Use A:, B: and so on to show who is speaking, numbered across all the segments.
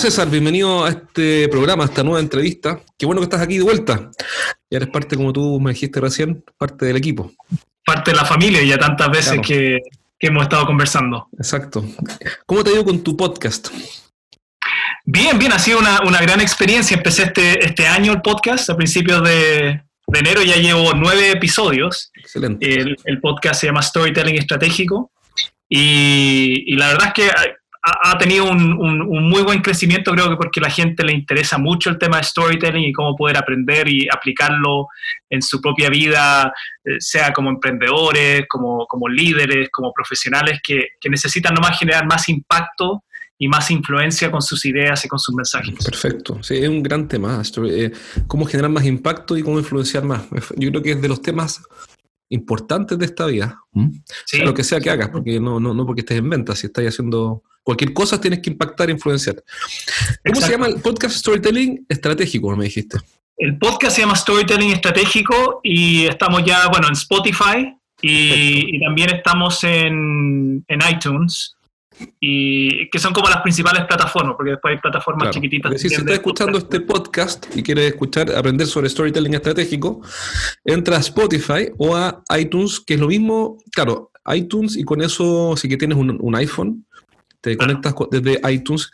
A: César, bienvenido a este programa, a esta nueva entrevista. Qué bueno que estás aquí de vuelta. Ya eres parte, como tú me dijiste recién, parte del equipo.
B: Parte de la familia ya tantas veces que, hemos estado conversando.
A: Exacto. ¿Cómo te ha ido con tu podcast?
B: Bien, bien, ha sido una, gran experiencia. Empecé este, este año el podcast, a principios de, enero ya llevo nueve episodios. Excelente. El, podcast se llama Storytelling Estratégico. Y, y, la verdad es que ha, tenido un, muy buen crecimiento, creo que porque a la gente le interesa mucho el tema de storytelling y cómo poder aprender y aplicarlo en su propia vida, eh, sea como emprendedores, como, como líderes, como profesionales que, que necesitan nomás generar más impacto y más influencia con sus ideas y con sus mensajes.
A: Perfecto, sí, es un gran tema, eh, cómo generar más impacto y cómo influenciar más. Yo creo que es de los temas importantes de esta vida, lo que sea que hagas, porque no, no, no porque estés en venta, si estás haciendo Cualquier cosa tienes que impactar e influenciar. ¿Cómo se llama el podcast Storytelling Estratégico, me dijiste?
B: El podcast se llama Storytelling Estratégico y estamos ya, bueno, en Spotify y, también estamos en, iTunes y que son como las principales plataformas, porque después hay plataformas chiquititas.
A: si estás escuchando este podcast y quieres escuchar, aprender sobre storytelling estratégico, entra a Spotify o a iTunes, que es lo mismo, claro, iTunes y con eso, si que tienes un iPhone, te conectas desde iTunes.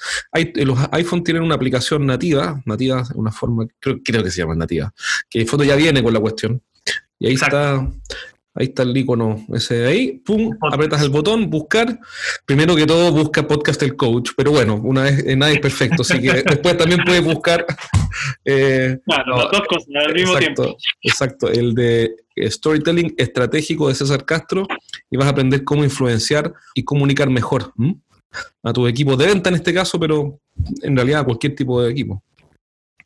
A: los iPhone tienen una aplicación nativa, nativa, una forma, creo, que se llama nativa, que en fondo ya viene con la cuestión. Y ahí está, ahí está el icono ese de ahí, pum, apretas el botón, buscar. Primero que todo, busca podcast el coach, pero bueno, una vez, eh, nadie es perfecto, así que después también puedes buscar.
B: Eh, claro, las dos cosas al mismo
A: exacto,
B: tiempo.
A: Exacto, el de Storytelling Estratégico de César Castro, y vas a aprender cómo influenciar y comunicar mejor a tu equipo de venta en este caso, pero en realidad a cualquier tipo de equipo.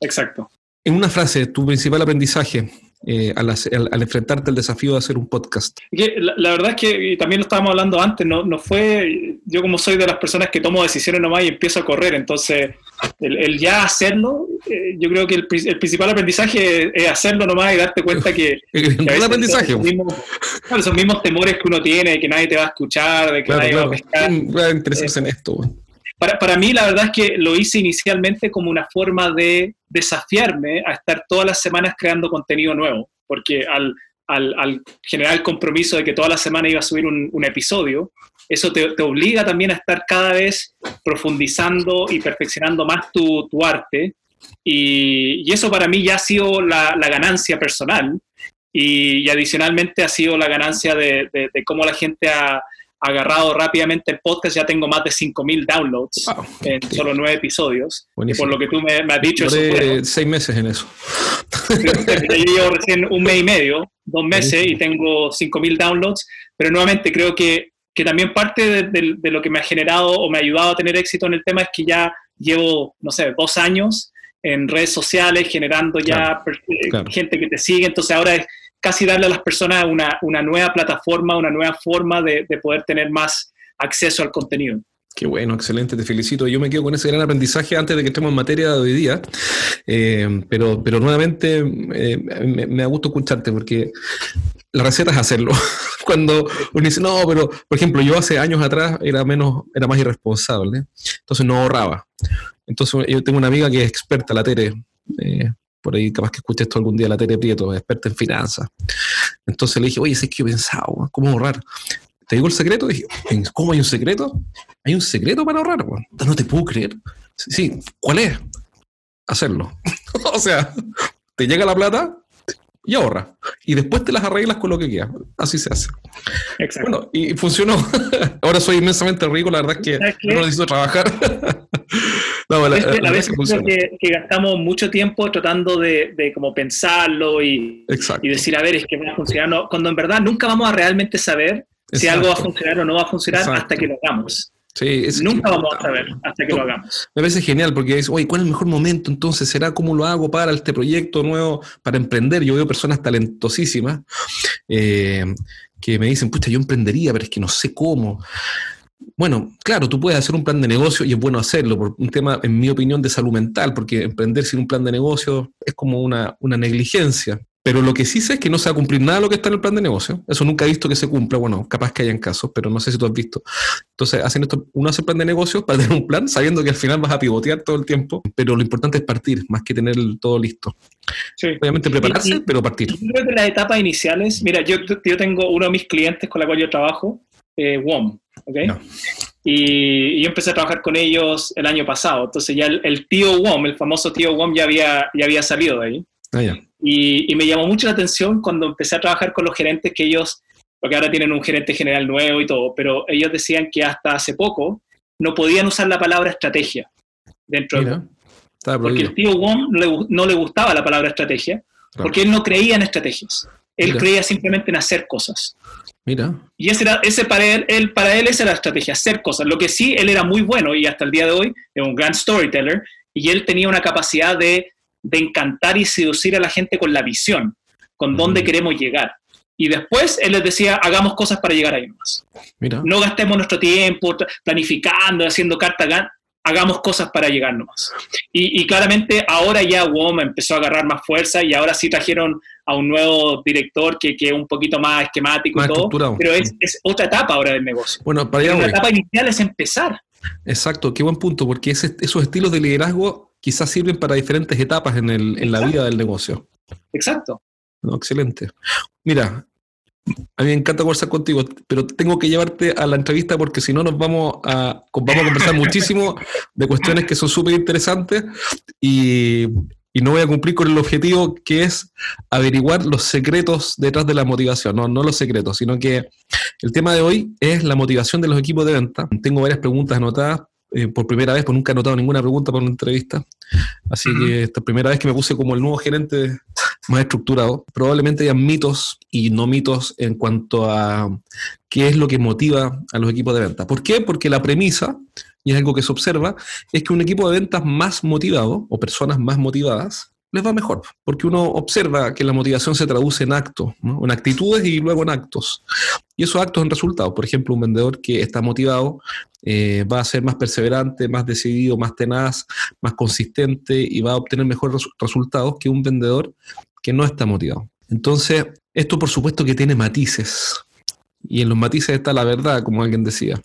B: Exacto.
A: En una frase, tu principal aprendizaje eh, al, enfrentarte al desafío de hacer un podcast?
B: La, verdad es que, también lo estábamos hablando antes, no, no fue, yo como soy de las personas que tomo decisiones nomás y empiezo a correr, entonces el, ya hacerlo, eh, yo creo que el, principal aprendizaje es, hacerlo nomás y darte cuenta que...
A: el aprendizaje. Son
B: mismos, esos mismos temores que uno tiene, de que nadie te va a escuchar, de que nadie va a pescar.
A: Va a interesarse en esto.
B: Para, para, mí, la verdad es que lo hice inicialmente como una forma de desafiarme a estar todas las semanas creando contenido nuevo, porque al, al, al generar el compromiso de que toda la semana iba a subir un, un episodio, eso te, te, obliga también a estar cada vez profundizando y perfeccionando más tu, tu arte. Y, y, eso para mí ya ha sido la, la ganancia personal. Y, y, adicionalmente ha sido la ganancia de, de, de cómo la gente ha, agarrado rápidamente el podcast, ya tengo más de 5.000 downloads en solo nueve episodios. Y por lo que tú me, has dicho...
A: Eso seis meses en eso.
B: Yo llevo recién un mes y medio, dos meses, y tengo 5.000 downloads, pero nuevamente creo que, que también parte de, de, lo que me ha generado o me ha ayudado a tener éxito en el tema es que ya llevo, no sé, dos años en redes sociales generando ya eh, gente que te sigue, entonces ahora es casi darle a las personas una, una nueva plataforma, una nueva forma de, de, poder tener más acceso al contenido.
A: Qué bueno, excelente, te felicito. Yo me quedo con ese gran aprendizaje antes de que estemos en materia de hoy día, eh, pero, pero nuevamente eh, me, me, da gusto escucharte porque la receta es hacerlo. Cuando uno dice, no, pero por ejemplo, yo hace años atrás era menos, era más irresponsable, entonces no ahorraba. Entonces yo tengo una amiga que es experta, la Tere, eh, por ahí capaz que escuché esto algún día, la Tere Prieto, experta en finanzas. Entonces le dije, oye, es que yo pensaba, ¿cómo ahorrar? ¿Te digo el secreto? Dije, ¿cómo hay un secreto? ¿Hay un secreto para ahorrar? No te puedo creer. Sí, ¿cuál es? Hacerlo. o sea, te llega la plata y ahorra. Y después te las arreglas con lo que quieras. Así se hace. Exacto. Bueno, y funcionó. Ahora soy inmensamente rico, la verdad es que no necesito trabajar.
B: No, la, a veces creo que, que, gastamos mucho tiempo tratando de, de como pensarlo y, y, decir, a ver, es que va a funcionar, cuando en verdad nunca vamos a realmente saber si algo va a funcionar o no va a funcionar hasta que lo hagamos. Sí, Nunca vamos a saber hasta que lo hagamos.
A: Me parece genial porque es, oye, ¿cuál es el mejor momento entonces? ¿Será cómo lo hago para este proyecto nuevo, para emprender? Yo veo personas talentosísimas eh, que me dicen, pucha, yo emprendería, pero es que no sé cómo. Bueno, claro, tú puedes hacer un plan de negocio y es bueno hacerlo, por un tema, en mi opinión, de salud mental, porque emprender sin un plan de negocio es como una, una negligencia. Pero lo que sí sé es que no se va a cumplir nada de lo que está en el plan de negocio. Eso nunca he visto que se cumpla. Bueno, capaz que hayan casos, pero no sé si tú has visto. Entonces, hacen esto, uno hace el plan de negocio para tener un plan, sabiendo que al final vas a pivotear todo el tiempo. Pero lo importante es partir, más que tener todo listo. Obviamente prepararse, pero partir.
B: Yo creo que las etapas iniciales, mira, yo, yo tengo uno de mis clientes con la cual yo trabajo, eh, WOM, ¿ok? Y, yo empecé a trabajar con ellos el año pasado. Entonces ya el, tío WOM, el famoso tío WOM, ya había, ya había salido de ahí. Ah, y, me llamó mucho la atención cuando empecé a trabajar con los gerentes que ellos, porque ahora tienen un gerente general nuevo y todo, pero ellos decían que hasta hace poco no podían usar la palabra estrategia dentro de Porque el tío WOM no le, gustaba la palabra estrategia, porque él no creía en estrategias. Él creía simplemente en hacer cosas.
A: Mira.
B: Y ese, era, ese para, él, para él esa era la estrategia, hacer cosas. Lo que sí, él era muy bueno y hasta el día de hoy es un gran storyteller y él tenía una capacidad de, de encantar y seducir a la gente con la visión, con dónde queremos llegar. Y después él les decía, hagamos cosas para llegar ahí más. Mira. No gastemos nuestro tiempo planificando, haciendo carta hagamos cosas para llegar nomás. Y, claramente ahora ya WOM empezó a agarrar más fuerza y ahora sí trajeron a un nuevo director que, que es un poquito más esquemático y todo, pero es, otra etapa ahora del negocio.
A: Bueno, para
B: La etapa inicial es empezar.
A: Exacto, qué buen punto, porque esos estilos de liderazgo quizás sirven para diferentes etapas en, el, en la vida del negocio.
B: Exacto.
A: No, excelente. Mira, a mí me encanta conversar contigo, pero tengo que llevarte a la entrevista porque si no nos vamos a, vamos a conversar muchísimo de cuestiones que son súper interesantes y, no voy a cumplir con el objetivo que es averiguar los secretos detrás de la motivación. No, no los secretos, sino que el tema de hoy es la motivación de los equipos de venta. Tengo varias preguntas anotadas eh, por primera vez, porque nunca he anotado ninguna pregunta para una entrevista. Así que esta primera vez que me puse como el nuevo gerente más estructurado, probablemente haya mitos y no mitos en cuanto a qué es lo que motiva a los equipos de venta. ¿Por qué? Porque la premisa, y es algo que se observa, es que un equipo de ventas más motivado o personas más motivadas les va mejor, porque uno observa que la motivación se traduce en actos, en actitudes y luego en actos. Y esos actos en resultados. Por ejemplo, un vendedor que está motivado eh, va a ser más perseverante, más decidido, más tenaz, más consistente y va a obtener mejores resultados que un vendedor que no está motivado. Entonces, esto por supuesto que tiene matices. Y en los matices está la verdad, como alguien decía.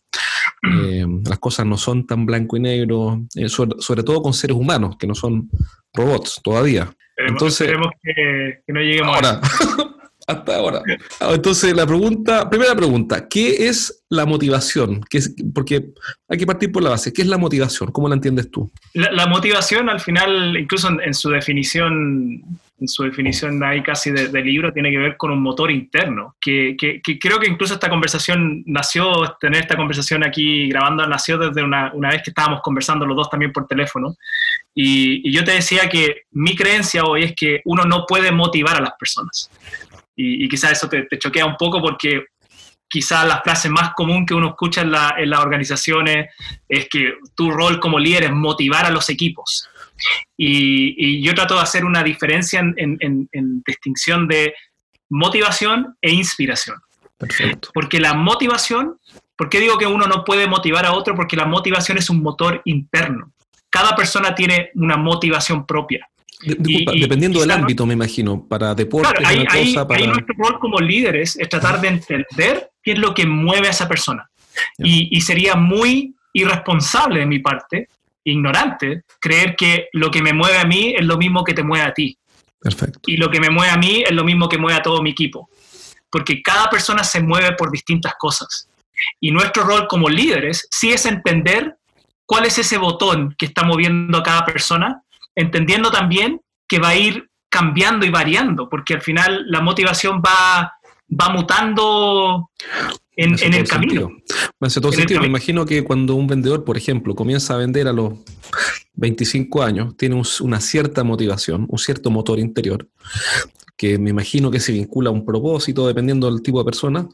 A: Eh, las cosas no son tan blanco y negro, eh, sobre, todo con seres humanos, que no son robots todavía.
B: Entonces, esperemos que, no lleguemos
A: ahora. hasta ahora. Ah, entonces, la pregunta, primera pregunta, ¿qué es la motivación? ¿Qué es, porque hay que partir por la base. ¿Qué es la motivación? ¿Cómo la entiendes tú?
B: La, motivación, al final, incluso en, su definición, en su definición ahí casi de, libro, tiene que ver con un motor interno, que, que, creo que incluso esta conversación nació, tener esta conversación aquí grabando, nació desde una, una vez que estábamos conversando los dos también por teléfono. Y, y yo te decía que mi creencia hoy es que uno no puede motivar a las personas y, quizás eso te, choquea un poco porque quizás la frase más común que uno escucha en, las organizaciones es que tu rol como líder es motivar a los equipos. Y, yo trato de hacer una diferencia en, distinción de motivación e inspiración.
A: Perfecto.
B: Porque la motivación, ¿por qué digo que uno no puede motivar a otro? Porque la motivación es un motor interno. Cada persona tiene una motivación propia
A: dependiendo del ámbito, me imagino, para deportes,
B: claro, para... nuestro rol como líderes es tratar de entender qué es lo que mueve a esa persona. Y, sería muy irresponsable de mi parte, ignorante, creer que lo que me mueve a mí es lo mismo que te mueve a ti.
A: Perfecto.
B: Y lo que me mueve a mí es lo mismo que mueve a todo mi equipo. Porque cada persona se mueve por distintas cosas. Y nuestro rol como líderes sí es entender cuál es ese botón que está moviendo a cada persona entendiendo también que va a ir cambiando y variando, porque al final la motivación va, va mutando en, el camino.
A: Me hace todo sentido. Me imagino que cuando un vendedor, por ejemplo, comienza a vender a los 25 años, tiene una cierta motivación, un cierto motor interior, que me imagino que se vincula a un propósito dependiendo del tipo de persona,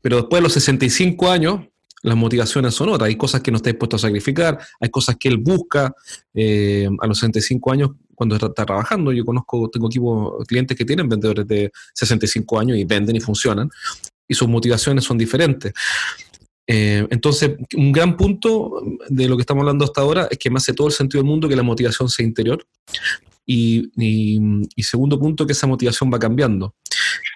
A: pero después de los 65 años las motivaciones son otras. Hay cosas que no está dispuesto a sacrificar, hay cosas que él busca eh, a los 65 años cuando está, trabajando. Yo conozco, tengo equipos, clientes que tienen vendedores de 65 años y venden y funcionan, y sus motivaciones son diferentes. Eh, entonces, un gran punto de lo que estamos hablando hasta ahora es que me hace todo el sentido del mundo que la motivación sea interior, y, segundo punto, que esa motivación va cambiando.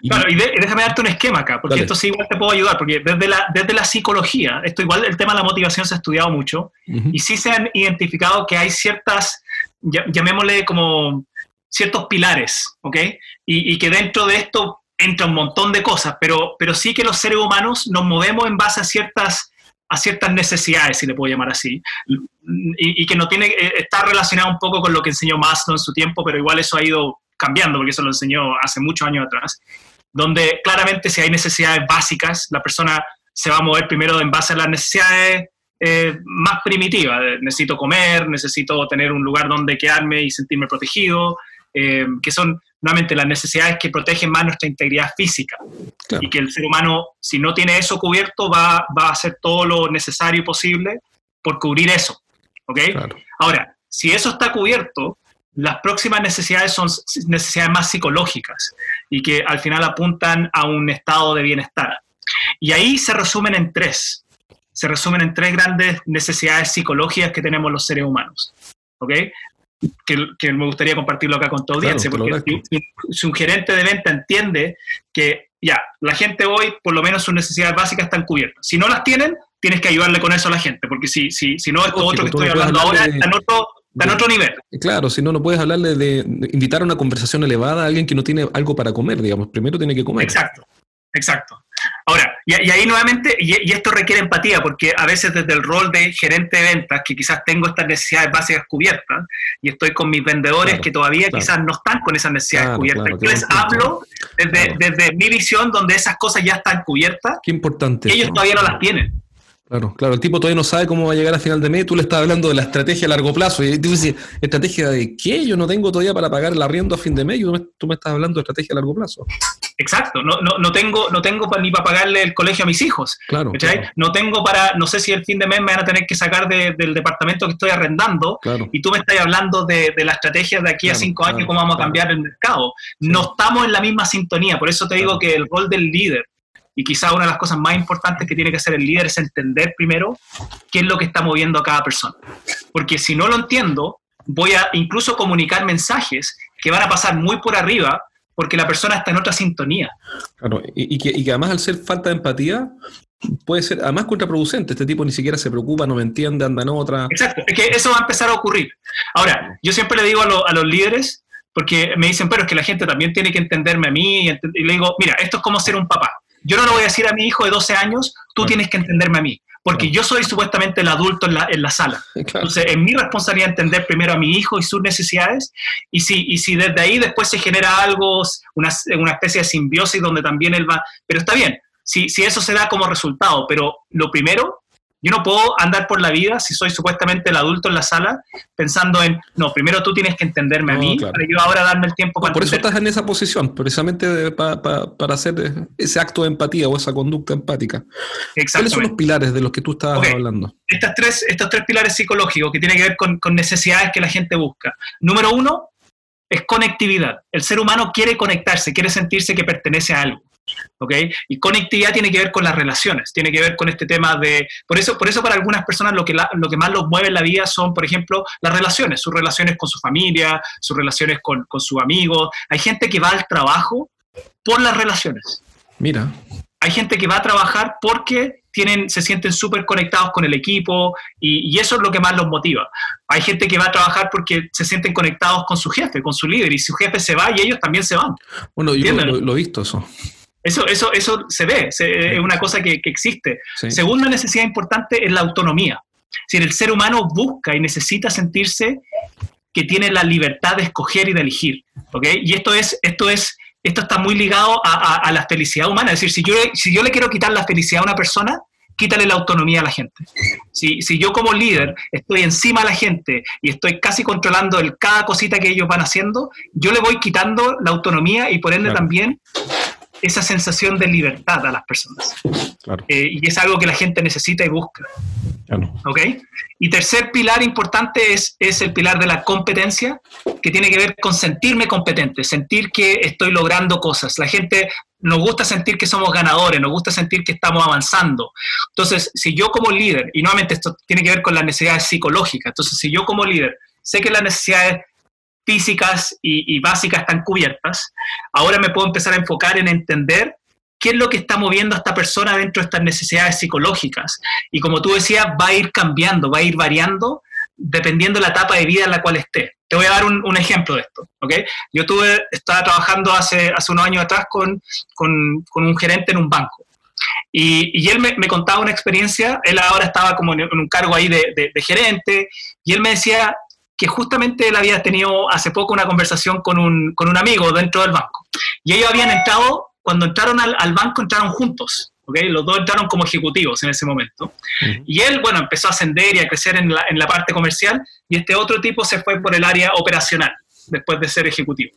B: Claro, y déjame darte un esquema acá, porque esto sí igual te puedo ayudar, porque desde la, desde la psicología, esto igual el tema de la motivación se ha estudiado mucho, y sí se han identificado que hay ciertas, llamémosle como ciertos pilares, ¿ok? Y, y, que dentro de esto entra un montón de cosas, pero, pero sí que los seres humanos nos movemos en base a ciertas a ciertas necesidades, si le puedo llamar así, y, que no tiene, eh, está relacionado un poco con lo que enseñó Maslow en su tiempo, pero igual eso ha ido cambiando, porque eso lo enseñó hace muchos años atrás, donde claramente si hay necesidades básicas, la persona se va a mover primero en base a las necesidades eh, más primitivas, necesito comer, necesito tener un lugar donde quedarme y sentirme protegido, eh, que son nuevamente las necesidades que protegen más nuestra integridad física. Y que el ser humano, si no tiene eso cubierto, va, va a hacer todo lo necesario y posible por cubrir eso. ¿Ok? Ahora, si eso está cubierto, las próximas necesidades son necesidades más psicológicas y que al final apuntan a un estado de bienestar. Y ahí se resumen en tres. Se resumen en tres grandes necesidades psicológicas que tenemos los seres humanos. ¿Ok? que, me gustaría compartirlo acá con tu audiencia, porque si, un gerente de venta entiende que ya, la gente hoy, por lo menos sus necesidades básicas están cubiertas. Si no las tienen, tienes que ayudarle con eso a la gente, porque si, si, si no, esto otro que estoy hablando ahora está en otro, en otro nivel.
A: Claro, si no, no puedes hablarle de, invitar a una conversación elevada a alguien que no tiene algo para comer, digamos. Primero tiene que comer.
B: Exacto, exacto. Ahora, y, ahí nuevamente, y, esto requiere empatía, porque a veces desde el rol de gerente de ventas, que quizás tengo estas necesidades básicas cubiertas, y estoy con mis vendedores que todavía quizás no están con esas necesidades cubiertas. Yo les hablo desde, desde, mi visión, donde esas cosas ya están cubiertas.
A: Qué importante.
B: ellos todavía no las tienen.
A: Claro, claro, el tipo todavía no sabe cómo va a llegar a final de mes, tú le estás hablando de la estrategia a largo plazo, y tú dices, ¿estrategia de qué? Yo no tengo todavía para pagar el arriendo a fin de mes, y tú me, estás hablando de estrategia a largo plazo.
B: Exacto, no, no, no tengo, no tengo ni para pagarle el colegio a mis hijos.
A: Claro,
B: No tengo para, no sé si el fin de mes me van a tener que sacar del departamento que estoy arrendando, y tú me estás hablando de, la estrategia de aquí a cinco años, cómo vamos a cambiar el mercado. No estamos en la misma sintonía, por eso te digo que el rol del líder y quizá una de las cosas más importantes que tiene que hacer el líder es entender primero qué es lo que está moviendo a cada persona. Porque si no lo entiendo, voy a incluso comunicar mensajes que van a pasar muy por arriba porque la persona está en otra sintonía.
A: Claro, y, que, y que además al ser falta de empatía, puede ser además contraproducente. Este tipo ni siquiera se preocupa, no me entiende, anda en otra.
B: Exacto, es que eso va a empezar a ocurrir. Ahora, yo siempre le digo a, a los líderes, porque me dicen, pero es que la gente también tiene que entenderme a mí, y le digo, mira, esto es como ser un papá. Yo no le voy a decir a mi hijo de 12 años, tú tienes que entenderme a mí, porque yo soy supuestamente el adulto en la, en la sala. Entonces, es mi responsabilidad entender primero a mi hijo y sus necesidades, y si, y si desde ahí después se genera algo, una, una especie de simbiosis donde también él va, pero está bien, si, si eso se da como resultado, pero lo primero yo no puedo andar por la vida, si soy supuestamente el adulto en la sala, pensando en, no, primero tú tienes que entenderme a mí, para yo ahora darme el tiempo para...
A: por eso estás en esa posición, precisamente para hacer ese acto de empatía o esa conducta empática. ¿Cuáles son los pilares de los que tú estabas hablando?
B: Estas tres, estos tres pilares psicológicos que tienen que ver con, con necesidades que la gente busca. Número uno, es conectividad. El ser humano quiere conectarse, quiere sentirse que pertenece a algo. ¿Ok? Y conectividad tiene que ver con las relaciones, tiene que ver con este tema de... Por eso, por eso para algunas personas lo que, lo que más los mueve en la vida son, por ejemplo, las relaciones, sus relaciones con su familia, sus relaciones con, con sus amigos. Hay gente que va al trabajo por las relaciones.
A: Mira.
B: Hay gente que va a trabajar porque tienen, se sienten súper conectados con el equipo y, eso es lo que más los motiva. Hay gente que va a trabajar porque se sienten conectados con su jefe, con su líder, y su jefe se va y ellos también se van.
A: Bueno, yo lo, he visto eso.
B: Eso, eso, eso se ve, es una cosa que, existe. Segunda necesidad importante es la autonomía. Si el ser humano busca y necesita sentirse que tiene la libertad de escoger y de elegir. ¿okay? Y esto, es, esto, es, esto está muy ligado a, la felicidad humana. Es decir, si yo, si yo le quiero quitar la felicidad a una persona, quítale la autonomía a la gente. Si, si, yo como líder estoy encima de la gente y estoy casi controlando el, cada cosita que ellos van haciendo, yo le voy quitando la autonomía y por ende también esa sensación de libertad a las personas. Eh, y es algo que la gente necesita y busca. ¿Ok? Y tercer pilar importante es, es el pilar de la competencia, que tiene que ver con sentirme competente, sentir que estoy logrando cosas. La gente nos gusta sentir que somos ganadores, nos gusta sentir que estamos avanzando. Entonces, si yo como líder, y nuevamente esto tiene que ver con las necesidades psicológicas, entonces si yo como líder sé que las necesidades físicas y, básicas están cubiertas, ahora me puedo empezar a enfocar en entender qué es lo que está moviendo a esta persona dentro de estas necesidades psicológicas. Y como tú decías, va a ir cambiando, va a ir variando dependiendo de la etapa de vida en la cual esté. Te voy a dar un, ejemplo de esto. ¿okay? Yo tuve, estaba trabajando hace, hace unos años atrás con, un gerente en un banco. Y, y él me, me, contaba una experiencia, él ahora estaba como en, un cargo ahí de, de, gerente, y él me decía que justamente él había tenido hace poco una conversación con un, con un amigo dentro del banco. Y ellos habían entrado, cuando entraron al, al banco, entraron juntos. ¿okay? Los dos entraron como ejecutivos en ese momento. Y él, bueno, empezó a ascender y a crecer en la, en la parte comercial y este otro tipo se fue por el área operacional después de ser ejecutivo.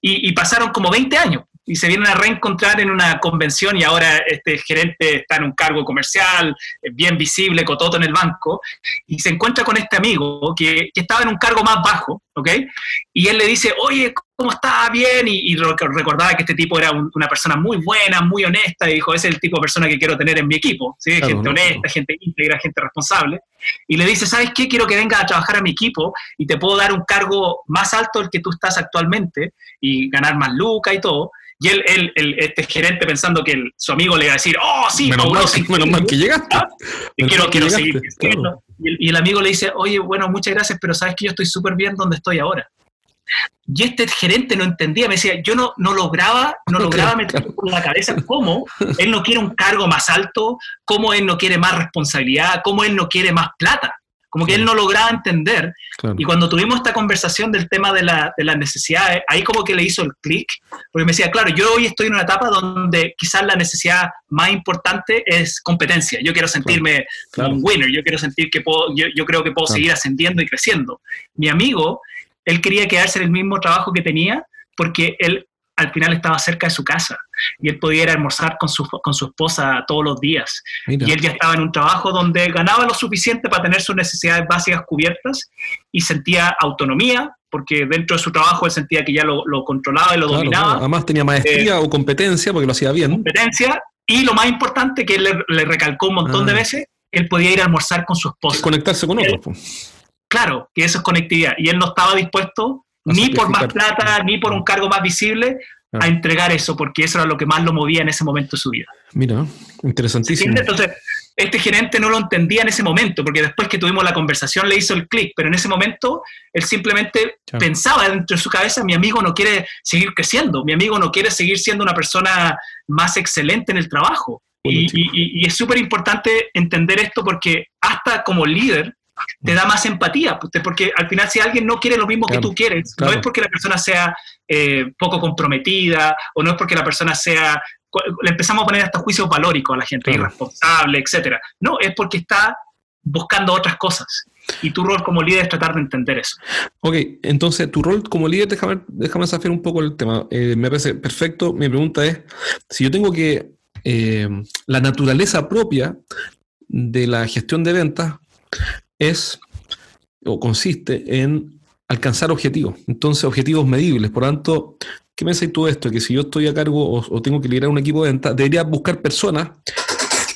B: Y, y, pasaron como 20 años y se vienen a reencontrar en una convención y ahora este gerente está en un cargo comercial, bien visible, cototo en el banco, y se encuentra con este amigo que, que estaba en un cargo más bajo, ¿ok? Y él le dice, oye, ¿cómo está? Bien, y, recordaba que este tipo era una persona muy buena, muy honesta, y dijo, ese es el tipo de persona que quiero tener en mi equipo, ¿sí? gente honesta, gente íntegra, gente responsable. Y le dice, ¿sabes qué? Quiero que vengas a trabajar a mi equipo y te puedo dar un cargo más alto del que tú estás actualmente y ganar más lucas y todo. Y él, él, este gerente pensando que su amigo le iba a decir, oh, sí,
A: menos, mal, que llegaste. ¿Ah?
B: quiero, quiero seguir. Y, el, amigo le dice, oye, bueno, muchas gracias, pero sabes que yo estoy súper bien donde estoy ahora. Y este gerente no entendía, me decía, yo no, no lograba, no lograba meter en la cabeza cómo él no quiere un cargo más alto, cómo él no quiere más responsabilidad, cómo él no quiere más plata. Como que él no lograba entender. Y cuando tuvimos esta conversación del tema de, la, de las necesidades, ahí como que le hizo el clic, porque me decía, claro, yo hoy estoy en una etapa donde quizás la necesidad más importante es competencia. Yo quiero sentirme un winner, yo quiero sentir que puedo, yo, yo creo que puedo seguir ascendiendo y creciendo. Mi amigo, él quería quedarse en el mismo trabajo que tenía porque él al final estaba cerca de su casa y él podía ir a almorzar con su, con su esposa todos los días. Y él ya estaba en un trabajo donde ganaba lo suficiente para tener sus necesidades básicas cubiertas y sentía autonomía, porque dentro de su trabajo él sentía que ya lo, controlaba y lo dominaba.
A: Además tenía maestría eh, o competencia, porque lo hacía bien.
B: Competencia, y lo más importante que él le, recalcó un montón de ah. veces, él podía ir a almorzar con su esposa.
A: Conectarse con otros.
B: Claro, que eso es conectividad. Y él no estaba dispuesto ni por más plata, ni por un cargo más visible, a entregar eso, porque eso era lo que más lo movía en ese momento de su vida.
A: Mira, interesantísimo.
B: Entonces, este gerente no lo entendía en ese momento, porque después que tuvimos la conversación le hizo el clic, pero en ese momento él simplemente pensaba dentro de su cabeza, mi amigo no quiere seguir creciendo, mi amigo no quiere seguir siendo una persona más excelente en el trabajo. y, es súper importante entender esto porque hasta como líder, te da más empatía, porque al final si alguien no quiere lo mismo que tú quieres, no es porque la persona sea eh, poco comprometida o no es porque la persona sea, le empezamos a poner hasta juicios valóricos a la gente, irresponsable, etcétera. No, es porque está buscando otras cosas. Y tu rol como líder es tratar de entender eso.
A: Ok, entonces tu rol como líder, déjame, déjame desafiar un poco el tema. Eh, me parece perfecto. Mi pregunta es, si yo tengo que, eh, la naturaleza propia de la gestión de ventas es o consiste en alcanzar objetivos, entonces objetivos medibles. Por tanto, ¿qué me tú de esto? Que si yo estoy a cargo o, tengo que liderar un equipo de venta, debería buscar personas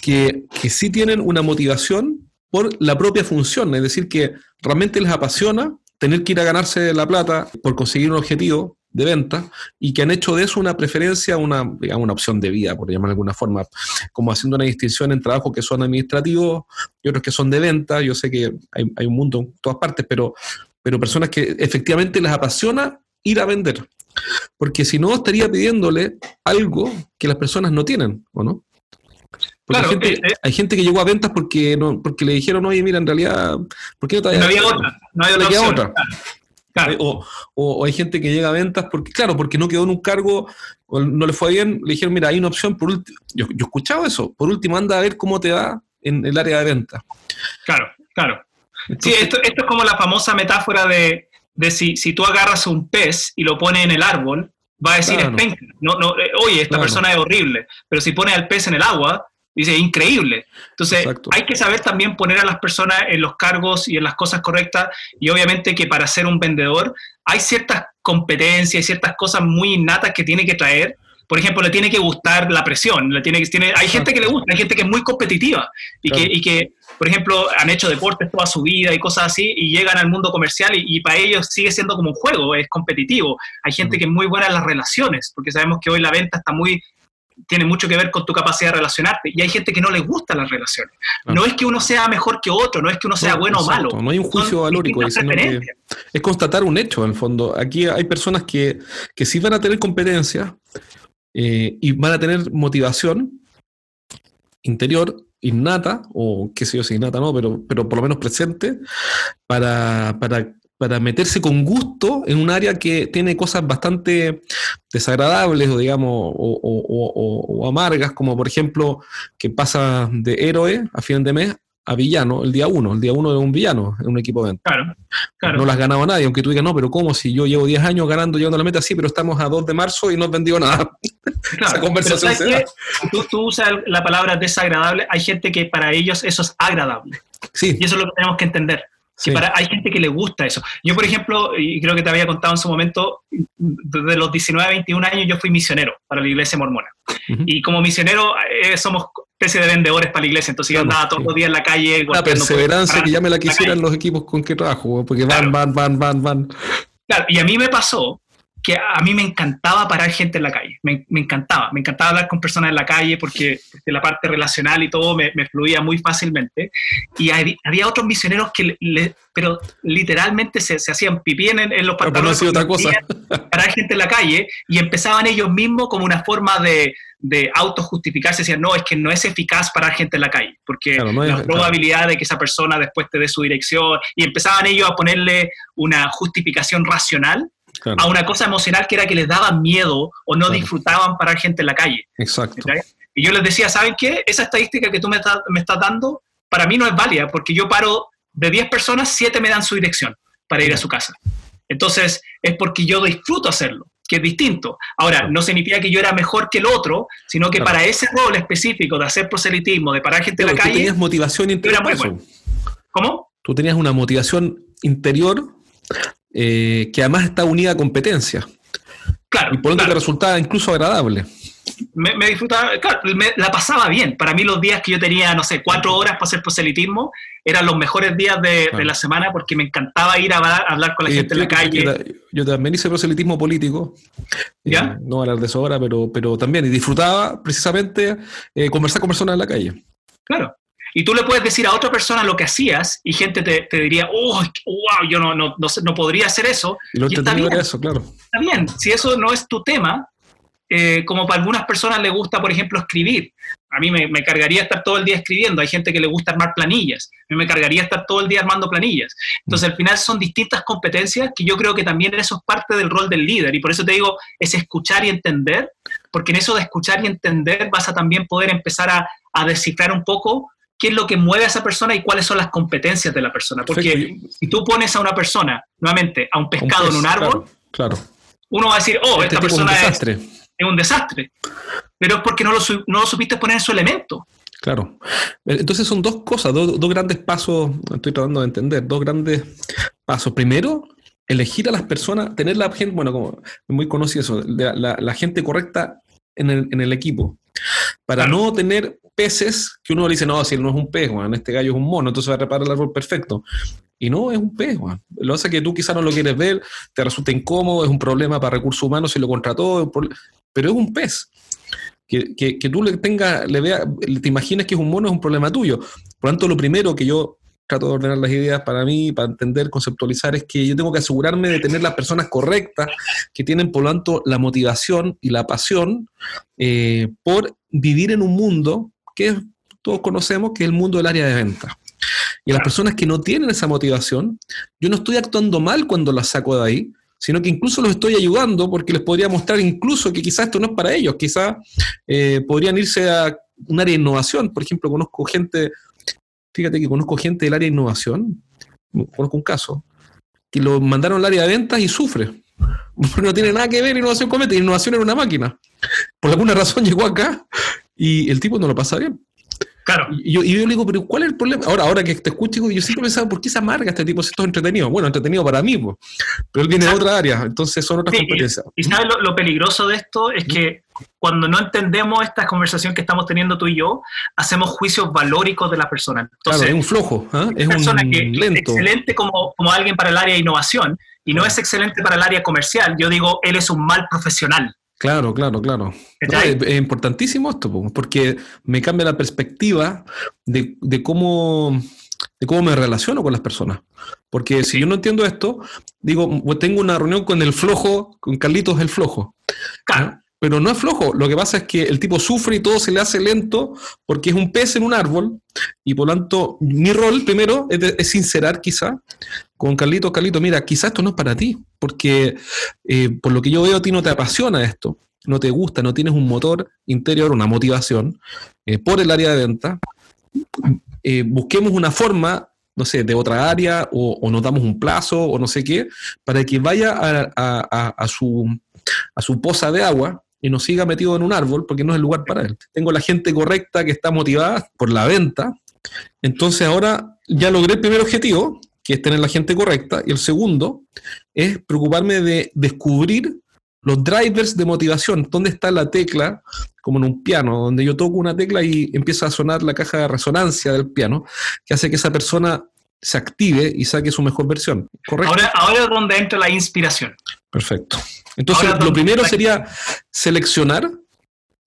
A: que, que sí tienen una motivación por la propia función, es decir, que realmente les apasiona tener que ir a ganarse la plata por conseguir un objetivo de venta y que han hecho de eso una preferencia, una, digamos, una opción de vida, por llamar de alguna forma, como haciendo una distinción en trabajos que son administrativos y otros que son de venta. Yo sé que hay, un mundo en todas partes, pero, pero personas que efectivamente les apasiona ir a vender. Porque si no, estaría pidiéndole algo que las personas no tienen, ¿o no? Porque hay, gente, eh, eh. hay, gente, que llegó a ventas porque no, porque le dijeron, oye, mira, en realidad, ¿por qué no
B: te No había otra, no había otra.
A: O, hay gente que llega a ventas porque, claro, porque no quedó en un cargo, o no le fue bien, le dijeron, mira, hay una opción, por último, yo, yo escuchaba eso, por último anda a ver cómo te va en el área de ventas.
B: Claro, claro. sí, esto, esto, es como la famosa metáfora de, de si, si, tú agarras un pez y lo pones en el árbol, va a decir, no, no, eh, oye, esta persona es horrible, pero si pones al pez en el agua, Dice, increíble. Entonces, hay que saber también poner a las personas en los cargos y en las cosas correctas. Y obviamente que para ser un vendedor hay ciertas competencias y ciertas cosas muy innatas que tiene que traer. Por ejemplo, le tiene que gustar la presión, le tiene, tiene, hay gente que le gusta, hay gente que es muy competitiva. Y, que, y que, por ejemplo, han hecho deportes toda su vida y cosas así y llegan al mundo comercial y, para ellos sigue siendo como un juego, es competitivo. Hay gente que es muy buena en las relaciones, porque sabemos que hoy la venta está muy tiene mucho que ver con tu capacidad de relacionarte. Y hay gente que no le gustan las relaciones. No es que uno sea mejor que otro, no es que uno sea bueno o malo.
A: No hay un juicio valórico, es constatar un hecho en el fondo. Aquí hay personas que, que sí van a tener competencia eh, y van a tener motivación interior innata, o qué sé yo si innata no, pero, pero por lo menos presente, para, para para meterse con gusto en un área que tiene cosas bastante desagradables o digamos o, amargas, como por ejemplo que pasa de héroe a fin de mes a villano el día uno. El día uno es un villano en un equipo de venta.
B: Claro,
A: claro. No las ganado nadie, aunque tú digas, no, pero ¿cómo? Si yo llevo 10 años ganando, llegando a la meta, sí, pero estamos a 2 de marzo y no has vendido nada.
B: Esa conversación se Tú, tú usas la palabra desagradable, hay gente que para ellos eso es agradable.
A: Sí.
B: Y eso es lo que tenemos que entender para, hay gente que le gusta eso. Yo, por ejemplo, y creo que te había contado en su momento, desde los 19 a 21 años yo fui misionero para la iglesia mormona. Y como misionero eh, somos especie de vendedores para la iglesia, entonces yo andaba todos los días en la calle.
A: La perseverancia que ya me la quisieran los equipos con que trabajo, porque van, van, van, van, van.
B: Claro, y a mí me pasó que a mí me encantaba parar gente en la calle, me, encantaba, me encantaba hablar con personas en la calle porque, la parte relacional y todo me, fluía muy fácilmente. Y había, otros misioneros que, pero literalmente se, hacían pipí en, los pantalones.
A: No otra cosa.
B: Parar gente en la calle y empezaban ellos mismos como una forma de, de autojustificarse, decían, no, es que no es eficaz parar gente en la calle, porque la probabilidad de que esa persona después te dé su dirección, y empezaban ellos a ponerle una justificación racional a una cosa emocional que era que les daba miedo o no disfrutaban parar gente en la calle.
A: Exacto.
B: Y yo les decía, ¿saben qué? Esa estadística que tú me, me estás dando, para mí no es válida, porque yo paro de 10 personas, 7 me dan su dirección para ir a su casa. Entonces, es porque yo disfruto hacerlo, que es distinto. Ahora, no significa que yo era mejor que el otro, sino que para ese rol específico de hacer proselitismo, de parar gente en la calle. Tú
A: tenías motivación interior.
B: ¿Cómo?
A: Tú tenías una motivación interior eh, que además está unida a competencia.
B: Claro.
A: Y por lo tanto resultaba incluso agradable.
B: Me, disfrutaba, claro, la pasaba bien. Para mí los días que yo tenía, no sé, cuatro horas para hacer proselitismo, eran los mejores días de, la semana porque me encantaba ir a, hablar con la gente en la calle.
A: Yo, también hice proselitismo político. Eh, ¿Ya? no hablar de eso ahora, pero, pero también. Y disfrutaba precisamente eh, conversar con personas en la calle.
B: Claro. Y tú le puedes decir a otra persona lo que hacías y gente te, diría, oh, wow, yo no, no, no, podría hacer eso.
A: Y, está bien. eso, claro.
B: Está bien, si eso no es tu tema, eh, como para algunas personas le gusta, por ejemplo, escribir. A mí me, cargaría estar todo el día escribiendo. Hay gente que le gusta armar planillas. A mí me cargaría estar todo el día armando planillas. Entonces, al final son distintas competencias que yo creo que también eso es parte del rol del líder. Y por eso te digo, es escuchar y entender, porque en eso de escuchar y entender vas a también poder empezar a, a descifrar un poco qué es lo que mueve a esa persona y cuáles son las competencias de la persona. Porque si tú pones a una persona, nuevamente, a un pescado en un árbol,
A: claro,
B: uno va a decir, oh, este esta persona es, es, un desastre. Pero es porque no lo, no lo supiste poner en su elemento.
A: Claro. Entonces son dos cosas, dos, grandes pasos, estoy tratando de entender, dos grandes pasos. Primero, elegir a las personas, tener la gente, bueno, como muy conocido eso, la, gente correcta en el, en el equipo. Para no tener peces que uno le dice, no, si él no es un pez, en este gallo es un mono, entonces va a reparar el árbol perfecto. Y no, es un pez, Lo hace que tú quizás no lo quieres ver, te resulta incómodo, es un problema para recursos humanos si lo contrató, pero es un pez. Que, que, tú le tengas, le vea, te imagines que es un mono es un problema tuyo. Por lo tanto, lo primero que yo trato de ordenar las ideas para mí, para entender, conceptualizar, es que yo tengo que asegurarme de tener las personas correctas que tienen, por lo tanto, la motivación y la pasión eh, por vivir en un mundo que todos conocemos, que es el mundo del área de venta. Y las personas que no tienen esa motivación, yo no estoy actuando mal cuando las saco de ahí, sino que incluso los estoy ayudando porque les podría mostrar incluso que quizás esto no es para ellos, quizás eh, podrían irse a un área de innovación. Por ejemplo, conozco gente, fíjate que conozco gente del área de innovación, conozco un caso, que lo mandaron al área de ventas y sufre. Porque no tiene nada que ver innovación con Innovación era una máquina. Por alguna razón llegó acá y el tipo no lo pasa bien.
B: Claro.
A: Y yo, y yo le digo, pero ¿cuál es el problema? Ahora, ahora que te escucho, yo siempre pensaba, ¿por qué se amarga este tipo si esto es entretenido? Bueno, entretenido para mí, pues. pero él viene de otra área, entonces son otras
B: Sí,
A: competencias.
B: Y sabes lo, lo peligroso de esto es que cuando no entendemos esta conversación que estamos teniendo tú y yo, hacemos juicios valóricos de la persona.
A: claro,
B: Entonces,
A: es un flojo, ¿ah? es
B: una persona
A: un
B: que es
A: lento.
B: excelente como, como alguien para el área de innovación y no es excelente para el área comercial, yo digo, él es un mal profesional.
A: Claro, claro, claro. Es, es importantísimo esto, po, porque me cambia la perspectiva de, de cómo, de cómo me relaciono con las personas. Porque si yo no entiendo esto, digo, tengo una reunión con el flojo, con Carlitos el flojo.
B: Claro,
A: ¿ya? Pero no es flojo, lo que pasa es que el tipo sufre y todo se le hace lento porque es un pez en un árbol y por lo tanto mi rol primero es, de- es sincerar quizá con Carlito, Carlito, mira, quizá esto no es para ti, porque eh, por lo que yo veo a ti no te apasiona esto, no te gusta, no tienes un motor interior, una motivación eh, por el área de venta. Eh, busquemos una forma, no sé, de otra área o, o nos damos un plazo o no sé qué, para que vaya a, a- su, a su poza de agua y no siga metido en un árbol porque no es el lugar para él. Tengo la gente correcta que está motivada por la venta. Entonces ahora ya logré el primer objetivo, que es tener la gente correcta, y el segundo es preocuparme de descubrir los drivers de motivación. ¿Dónde está la tecla, como en un piano, donde yo toco una tecla y empieza a sonar la caja de resonancia del piano, que hace que esa persona se active y saque su mejor versión? ¿Correcto?
B: ahora, ahora es donde entra la inspiración.
A: Perfecto. Entonces,
B: Ahora,
A: lo
B: ¿dónde
A: primero
B: está?
A: sería seleccionar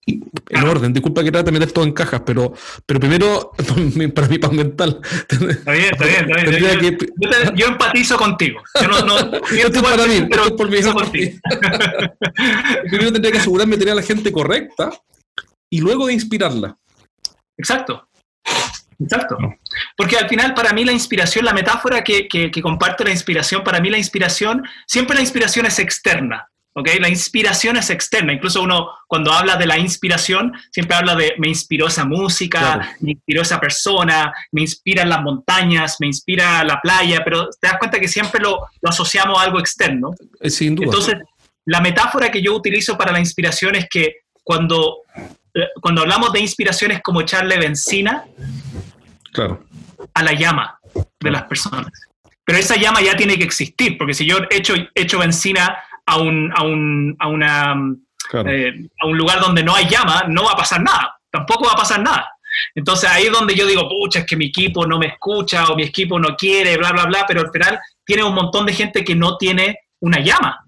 A: en orden. Disculpa que trate de meter todo en cajas, pero, pero primero, para mi paz mental,
B: Está bien, está bien, está bien. Yo,
A: que.
B: yo te- yo empatizo contigo. Yo no, no,
A: Esto es para mí,
B: pero
A: esto es por mí, no por ti. primero tendría que asegurarme de tener a la gente correcta y luego de inspirarla.
B: Exacto. Exacto. Porque al final, para mí, la inspiración, la metáfora que, que, que comparte la inspiración, para mí la inspiración, siempre la inspiración es externa. ¿ok? La inspiración es externa. Incluso uno, cuando habla de la inspiración, siempre habla de me inspiró esa música,
A: Claro.
B: me inspiró esa persona, me inspiran las montañas, me inspira la playa, pero te das cuenta que siempre lo, lo asociamos a algo externo.
A: Eh, Sin duda.
B: Entonces, la metáfora que yo utilizo para la inspiración es que cuando, cuando hablamos de inspiración es como echarle benzina
A: claro.
B: a la llama de las personas. Pero esa llama ya tiene que existir, porque si yo echo, echo benzina a un, a un, a una,
A: claro.
B: eh, a un lugar donde no hay llama, no va a pasar nada, tampoco va a pasar nada. Entonces ahí es donde yo digo, pucha, es que mi equipo no me escucha o mi equipo no quiere, bla, bla, bla, pero al final tiene un montón de gente que no tiene una llama,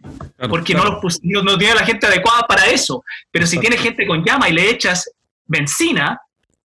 A: claro,
B: porque
A: claro.
B: no, los pus- no, no tiene la gente adecuada para eso. Pero si
A: Exacto.
B: tiene gente con llama y le echas benzina,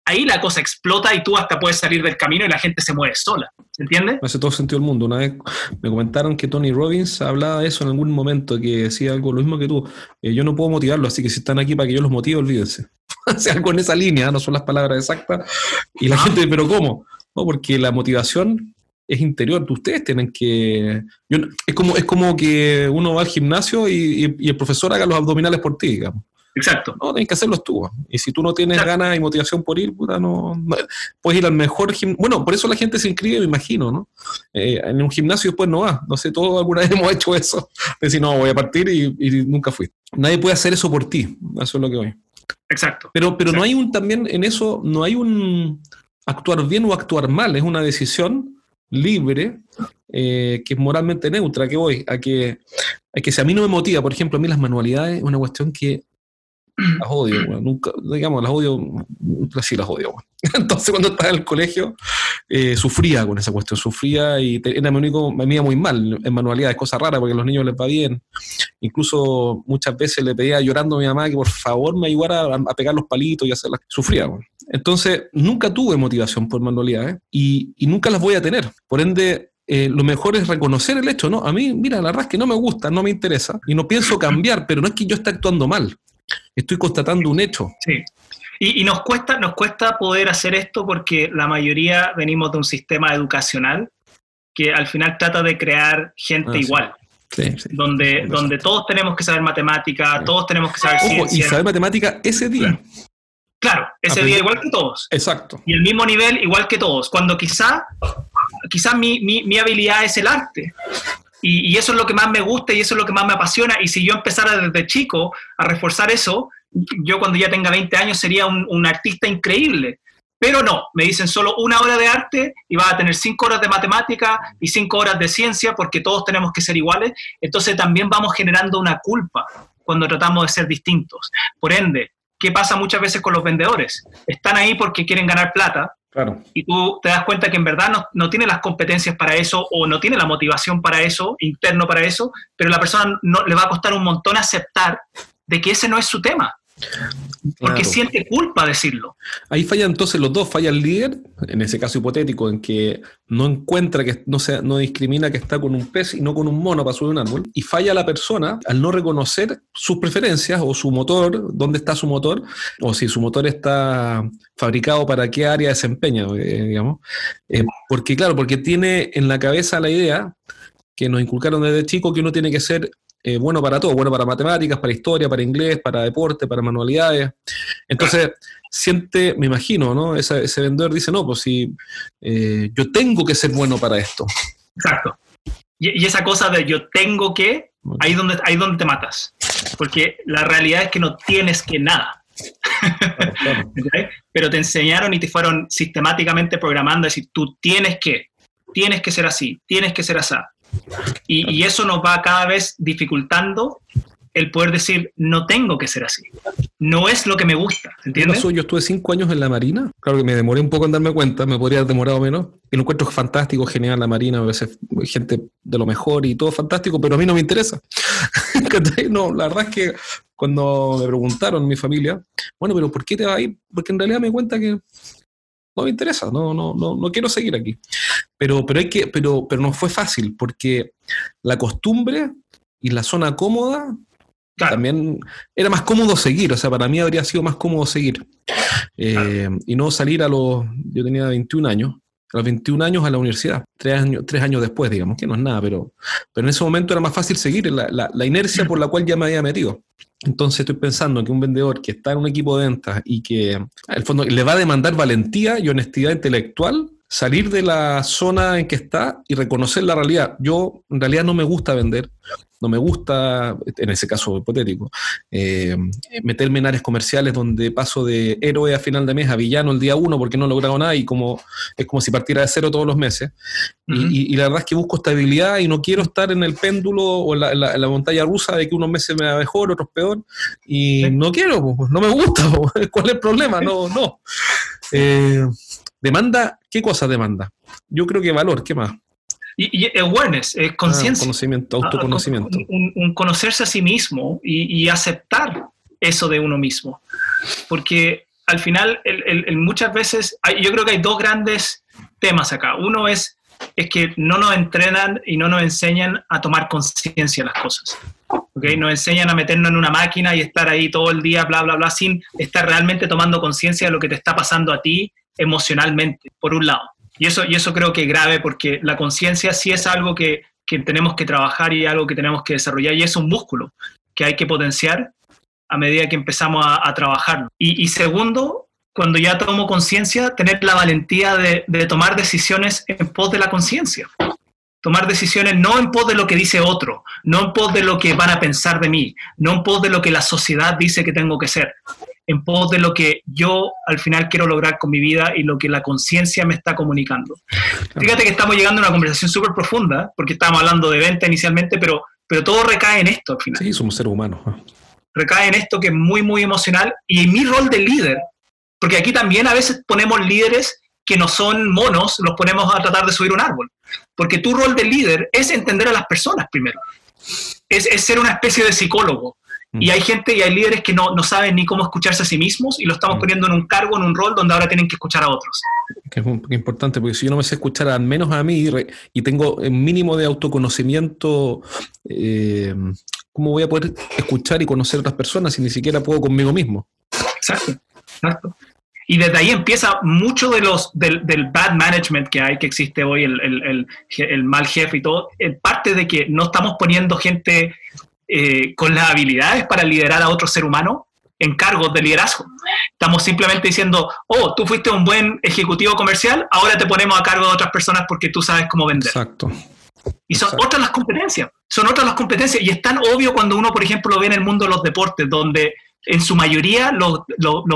B: ahí la cosa explota y tú hasta puedes salir del camino y la gente se mueve sola. ¿Se entiende?
A: Hace todo sentido el mundo. Una vez me comentaron que Tony Robbins hablaba de eso en algún momento, que decía algo lo mismo que tú. Eh, yo no puedo motivarlo, así que si están aquí para que yo los motive, olvídense. o sea, algo en esa línea, no son las palabras exactas. Y la
B: Ah.
A: gente, ¿pero cómo? No, porque la motivación es interior. Ustedes tienen que. yo no- es, como, es como que uno va al gimnasio y, y- y el profesor haga los abdominales por ti, digamos.
B: Exacto.
A: No, tienes que hacerlos tú. Y si tú no tienes
B: Claro.
A: ganas y motivación por ir, puta, no, no- puedes ir al mejor gimnasio. Bueno, por eso la gente se inscribe, me imagino, ¿no? Eh, en un gimnasio después no va. No sé, todos alguna vez hemos hecho eso. Decir, no, voy a partir y, y nunca fui. Nadie puede hacer eso por ti. Eso es lo que voy.
B: Exacto.
A: Pero, pero no
B: Exacto.
A: hay un también en eso, no hay un actuar bien o actuar mal. Es una decisión libre eh, que es moralmente neutra. que voy? A que, a que si a mí no me motiva, por ejemplo, a mí las manualidades es una cuestión que las odio, weón. nunca, digamos, las odio, sí las odio. weón. Entonces cuando estaba en el colegio eh, sufría con esa cuestión, sufría y era mi único, me iba muy mal en manualidades, cosa rara porque a los niños les va bien. Incluso muchas veces le pedía llorando a mi mamá que por favor me ayudara a, pegar los palitos y hacerlas. Sufría. weón. Entonces nunca tuve motivación por manualidades y, y nunca las voy a tener. Por ende, eh, lo mejor es reconocer el hecho, ¿no? A mí, mira, la verdad es que no me gusta, no me interesa y no pienso cambiar, pero no es que yo esté actuando mal. Estoy constatando un hecho.
B: Sí. Y, y nos, cuesta, nos cuesta poder hacer esto porque la mayoría venimos de un sistema educacional que al final trata de crear gente
A: Ah,
B: igual,
A: Sí, sí.
B: donde, todos tenemos que saber matemática, todos tenemos que saber
A: Ojo, y
B: ciencia.
A: saber matemática ese día.
B: Claro, ese
A: Aprender-
B: día igual que todos.
A: Exacto.
B: Y el mismo nivel igual que todos. Cuando quizá, quizá mi, mi, mi habilidad es el arte. Y, eso es lo que más me gusta y eso es lo que más me apasiona. Y si yo empezara desde chico a reforzar eso, yo cuando ya tenga 20 años sería un, un artista increíble. Pero no, me dicen solo una hora de arte y vas a tener cinco horas de matemática y cinco horas de ciencia porque todos tenemos que ser iguales. Entonces también vamos generando una culpa cuando tratamos de ser distintos. Por ende, ¿qué pasa muchas veces con los vendedores? Están ahí porque quieren ganar plata, Y tú te das cuenta que en verdad no, no, tiene las competencias para eso o no tiene la motivación para eso, interno para eso, pero la persona no, le va a costar un montón aceptar de que ese no es su tema. Porque siente culpa decirlo.
A: Ahí falla entonces los dos, falla el líder, en ese caso hipotético, en que no encuentra que no, sea, no discrimina que está con un pez y no con un mono para subir un árbol, y falla la persona al no reconocer sus preferencias o su motor, dónde está su motor, o si su motor está fabricado para qué área desempeña, eh, digamos. Eh, porque claro, porque tiene en la cabeza la idea que nos inculcaron desde chico que uno tiene que ser eh, bueno para todo, bueno para matemáticas, para historia, para inglés, para deporte, para manualidades. Entonces, siente, me imagino, ¿no? Ese, vendedor dice, no, pues si eh, yo tengo que ser bueno para esto.
B: Exacto. Y, esa cosa de yo tengo que, ahí donde, ahí donde te matas. Porque la realidad es que no tienes que nada. Pero te enseñaron y te fueron sistemáticamente programando, es decir, tú tienes que, tienes que ser así, tienes que ser así. Y, eso nos va cada vez dificultando el poder decir, no tengo que ser así. No es lo que me gusta, ¿entiendes?
A: Yo estuve cinco años en la Marina. Claro que me demoré un poco en darme cuenta, me podría haber demorado menos. Y lo encuentro fantástico, genial la Marina, a veces gente de lo mejor y todo fantástico, pero a mí no me interesa. no, la verdad es que cuando me preguntaron mi familia, bueno, pero ¿por qué te vas ahí? Porque en realidad me cuenta que no me interesa, no, no, no, no quiero seguir aquí. Pero, pero, hay que, pero, pero no fue fácil, porque la costumbre y la zona cómoda también era más cómodo seguir, o sea, para mí habría sido más cómodo seguir. Eh, y no salir a los, yo tenía 21 años, a los 21 años a la universidad, tres años, tres años después, digamos, que no es nada, pero, pero en ese momento era más fácil seguir la, la, la inercia por la cual ya me había metido. Entonces estoy pensando que un vendedor que está en un equipo de ventas y que al fondo le va a demandar valentía y honestidad intelectual salir de la zona en que está y reconocer la realidad. Yo en realidad no me gusta vender, no me gusta, en ese caso hipotético, eh, meterme en áreas comerciales donde paso de héroe a final de mes a villano el día uno porque no he logrado nada y como, es como si partiera de cero todos los meses. y, la verdad es que busco estabilidad y no quiero estar en el péndulo o en la, montaña rusa de que unos meses me va mejor, otros peor. Y no quiero, no me gusta. ¿Cuál es el problema? No, no. Eh, Demanda, ¿qué cosa demanda? Yo creo que valor, ¿qué más?
B: Y, awareness, eh, conciencia.
A: conocimiento, ah, autoconocimiento.
B: Un, conocerse a sí mismo y, aceptar eso de uno mismo. Porque al final, muchas veces, yo creo que hay dos grandes temas acá. Uno es, es que no nos entrenan y no nos enseñan a tomar conciencia de las cosas. ¿okay? Nos enseñan a meternos en una máquina y estar ahí todo el día, bla, bla, bla, sin estar realmente tomando conciencia de lo que te está pasando a ti emocionalmente, por un lado. Y eso, y eso creo que es grave porque la conciencia sí es algo que, que, tenemos que trabajar y algo que tenemos que desarrollar y es un músculo que hay que potenciar a medida que empezamos a, trabajarlo. Y, segundo, cuando ya tomo conciencia, tener la valentía de, de tomar decisiones en pos de la conciencia. Tomar decisiones no en pos de lo que dice otro, no en pos de lo que van a pensar de mí, no en pos de lo que la sociedad dice que tengo que ser, en pos de lo que yo al final quiero lograr con mi vida y lo que la conciencia me está comunicando. Fíjate que estamos llegando a una conversación súper profunda, porque estábamos hablando de venta inicialmente, pero, pero todo recae en esto al final.
A: Sí, somos seres humanos.
B: Recae en esto que es muy, muy emocional y en mi rol de líder, porque aquí también a veces ponemos líderes que no son monos, los ponemos a tratar de subir un árbol, porque tu rol de líder es entender a las personas primero, es, es ser una especie de psicólogo, y hay gente y hay líderes que no, no, saben ni cómo escucharse a sí mismos y lo estamos poniendo en un cargo, en un rol donde ahora tienen que escuchar a otros.
A: Que es muy importante, porque si yo no me sé escuchar al menos a mí y tengo un mínimo de autoconocimiento, eh, ¿cómo voy a poder escuchar y conocer a otras personas si ni siquiera puedo conmigo mismo?
B: Exacto, exacto. Y desde ahí empieza mucho de los, del, del bad management que hay, que existe hoy, el, el, el, mal jefe y todo, en parte de que no estamos poniendo gente eh, con las habilidades para liderar a otro ser humano en cargos de liderazgo. Estamos simplemente diciendo, oh, tú fuiste un buen ejecutivo comercial, ahora te ponemos a cargo de otras personas porque tú sabes cómo vender.
A: Exacto.
B: Y son otras las competencias, son otras las competencias. Y es tan obvio cuando uno, por ejemplo, lo ve en el mundo de los deportes, donde en su mayoría los,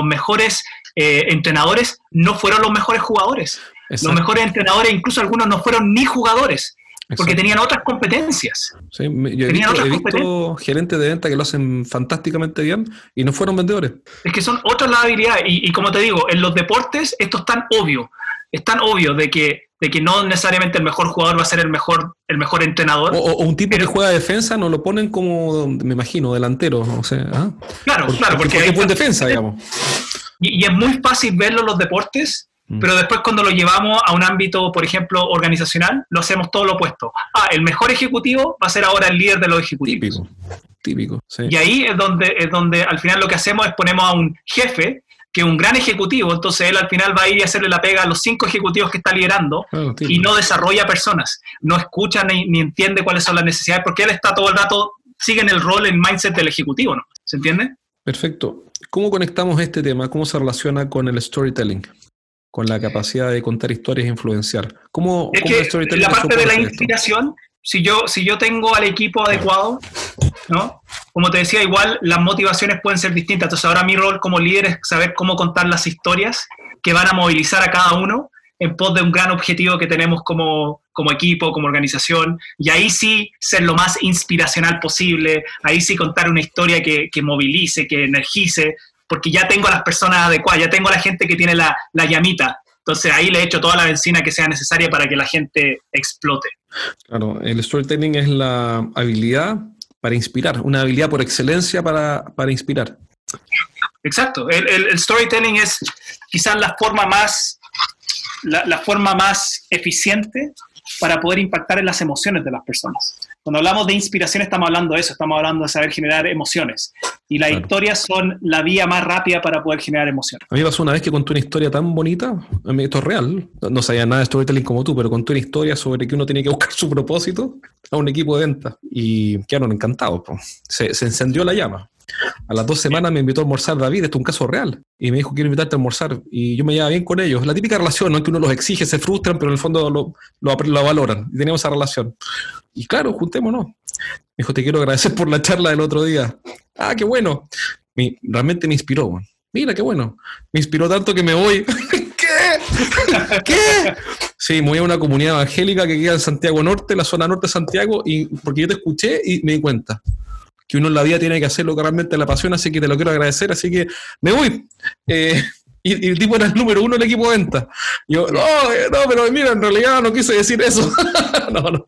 B: mejores eh, entrenadores no fueron los mejores jugadores. Los mejores entrenadores, incluso algunos no fueron ni jugadores, porque tenían otras competencias.
A: Sí, yo he visto, gerentes de venta que lo hacen fantásticamente bien y no fueron vendedores.
B: Es que son otras las habilidades. Y, y como te digo, en los deportes esto es tan obvio. Es tan obvio de que de que no necesariamente el mejor jugador va a ser el mejor, el mejor entrenador.
A: O, un tipo que juega defensa no lo ponen como, me imagino, delantero. O sea, ¿ah?
B: Claro, claro, porque, hay
A: defensa, digamos.
B: Y, es muy fácil verlo en los deportes. Pero después cuando lo llevamos a un ámbito, por ejemplo, organizacional, lo hacemos todo lo opuesto. Ah, el mejor ejecutivo va a ser ahora el líder de los ejecutivos.
A: Típico, típico.
B: Y ahí es donde, es donde al final lo que hacemos es ponemos a un jefe que un gran ejecutivo, entonces él al final va a ir y hacerle la pega a los cinco ejecutivos que está liderando y no desarrolla personas, no escucha ni, entiende cuáles son las necesidades, porque él está todo el rato, sigue en el rol, el mindset del ejecutivo, ¿no? ¿Se entiende?
A: Perfecto. ¿Cómo conectamos este tema? ¿Cómo se relaciona con el storytelling? Con la capacidad de contar historias e influenciar. ¿Cómo,
B: es que la parte de la inspiración si yo, si yo tengo al equipo adecuado, ¿no? Como te decía, igual las motivaciones pueden ser distintas. Entonces ahora mi rol como líder es saber cómo contar las historias que van a movilizar a cada uno en pos de un gran objetivo que tenemos como, como equipo, como organización, y ahí sí ser lo más inspiracional posible, ahí sí contar una historia que, que movilice, que energice, porque ya tengo a las personas adecuadas, ya tengo a la gente que tiene la, la llamita, entonces ahí le echo toda la benzina que sea necesaria para que la gente explote.
A: Claro, el storytelling es la habilidad para inspirar, una habilidad por excelencia para, inspirar.
B: Exacto, el, storytelling es quizás la forma más, la, forma más eficiente para poder impactar en las emociones de las personas. Cuando hablamos de inspiración estamos hablando de eso, estamos hablando de saber generar emociones. Y las historias son la vía más rápida para poder generar emociones.
A: A mí pasó una vez que conté una historia tan bonita, esto es real, no sabía nada de storytelling como tú, pero conté una historia sobre que uno tiene que buscar su propósito a un equipo de venta y quedaron encantados. Se, se encendió la llama. A las dos semanas me invitó a almorzar David, esto es un caso real. Y me dijo, quiero invitarte a almorzar. Y yo me llevaba bien con ellos. La típica relación, ¿no? Que uno los exige, se frustran, pero en el fondo lo, lo, lo valoran. Y tenemos esa relación. Y claro, juntémonos. Me dijo, te quiero agradecer por la charla del otro día. Ah, qué bueno. realmente me inspiró. Mira, qué bueno. Me inspiró tanto que me voy. ¿Qué? ¿Qué? Sí, me voy a una comunidad evangélica que queda en Santiago Norte, la zona norte de Santiago, y porque yo te escuché y me di cuenta que uno en la vida tiene que hacer lo que realmente le apasiona, así que te lo quiero agradecer, así que me voy. Eh, y, el tipo era el número uno del equipo de venta. Yo, no, eh, no, pero mira, en realidad no quise decir eso. no, no,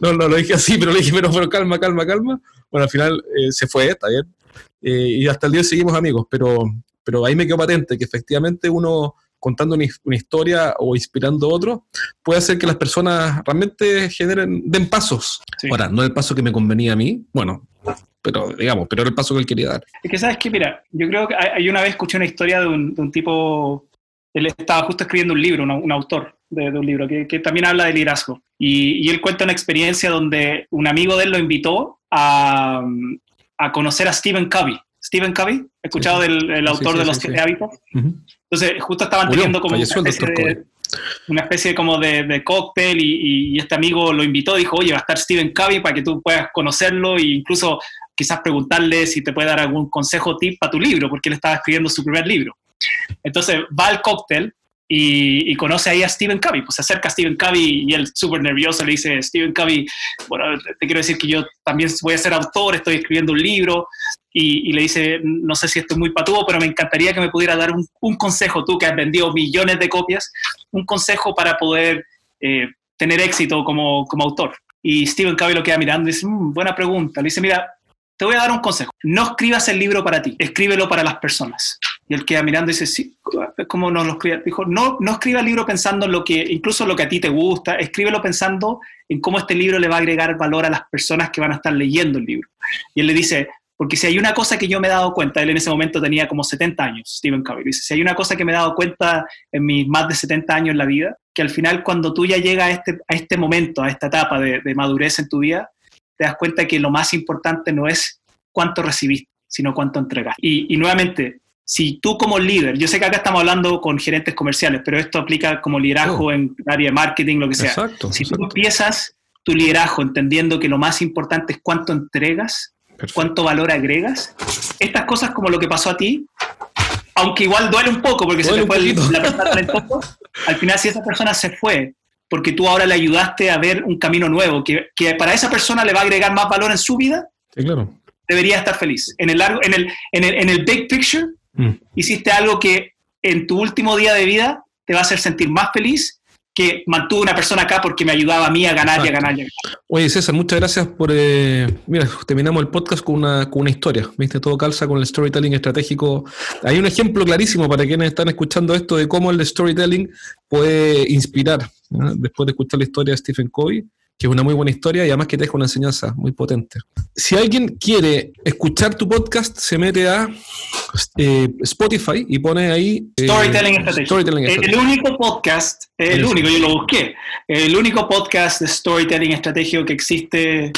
A: no, no, lo dije así, pero le dije, pero, pero calma, calma, calma. Bueno, al final eh, se fue, está bien. y hasta el día seguimos amigos, pero, pero ahí me quedó patente que efectivamente uno contando una, historia o inspirando a otro, puede hacer que las personas realmente generen, den pasos. Ahora, no el paso que me convenía a mí, bueno, pero digamos, pero era el paso que él quería dar.
B: Es que sabes que, mira, yo creo que hay una vez escuché una historia de un, tipo, él estaba justo escribiendo un libro, un autor de, un libro, que, también habla de liderazgo. Y, él cuenta una experiencia donde un amigo de él lo invitó a, a conocer a Stephen Covey. Stephen Covey, escuchado del autor de los siete hábitos. Entonces, justo estaban teniendo como una especie, de, una especie, como de, cóctel y, este amigo lo invitó, dijo, oye, va a estar Stephen Covey para que tú puedas conocerlo e incluso quizás preguntarle si te puede dar algún consejo tip para tu libro, porque él estaba escribiendo su primer libro. Entonces va al cóctel y, conoce ahí a Stephen Covey. Pues se acerca a Stephen Covey y él súper nervioso le dice, Stephen Covey, bueno, te quiero decir que yo también voy a ser autor, estoy escribiendo un libro. Y, le dice, no sé si esto es muy patudo, pero me encantaría que me pudiera dar un, consejo, tú que has vendido millones de copias, un consejo para poder eh, tener éxito como, como autor. Y Stephen Covey lo queda mirando y dice, mm, buena pregunta. Le dice, mira, te voy a dar un consejo. No escribas el libro para ti, escríbelo para las personas. Y él queda mirando y dice, sí, ¿cómo no lo escribe? Dijo, no, no escriba el libro pensando en lo que, incluso lo que a ti te gusta, escríbelo pensando en cómo este libro le va a agregar valor a las personas que van a estar leyendo el libro. Y él le dice, porque si hay una cosa que yo me he dado cuenta, él en ese momento tenía como 70 años, Stephen Covey, dice, si hay una cosa que me he dado cuenta en mis más de 70 años en la vida, que al final cuando tú ya llegas a este, a este momento, a esta etapa de madurez en tu vida, te das cuenta que lo más importante no es cuánto recibiste, sino cuánto entregas. Y, nuevamente, si tú como líder, yo sé que acá estamos hablando con gerentes comerciales, pero esto aplica como liderazgo oh. en área de marketing, lo que sea.
A: Exacto,
B: si tú empiezas tu liderazgo entendiendo que lo más importante es cuánto entregas, cuánto valor agregas. Estas cosas como lo que pasó a ti, aunque igual duele un poco porque se te fue la persona poco, al final si esa persona se fue porque tú ahora le ayudaste a ver un camino nuevo, que, que para esa persona le va a agregar más valor en su vida,
A: sí, claro.
B: debería estar feliz. En el, largo, en el, en el, en el big picture, mm. hiciste algo que en tu último día de vida te va a hacer sentir más feliz que mantuvo una persona acá porque me ayudaba a mí a ganar y a ganar.
A: Oye, César, muchas gracias por... Eh, mira, terminamos el podcast con una, con una historia, ¿viste? Todo calza con el storytelling estratégico. Hay un ejemplo clarísimo para quienes están escuchando esto de cómo el storytelling puede inspirar. Después de escuchar la historia de Stephen Covey, que es una muy buena historia y además que te deja una enseñanza muy potente. Si alguien quiere escuchar tu podcast, se mete a eh, Spotify y pone ahí...
B: Eh, Storytelling Storytelling El único podcast, el único, yo lo busqué, el único podcast de Storytelling estratégico que existe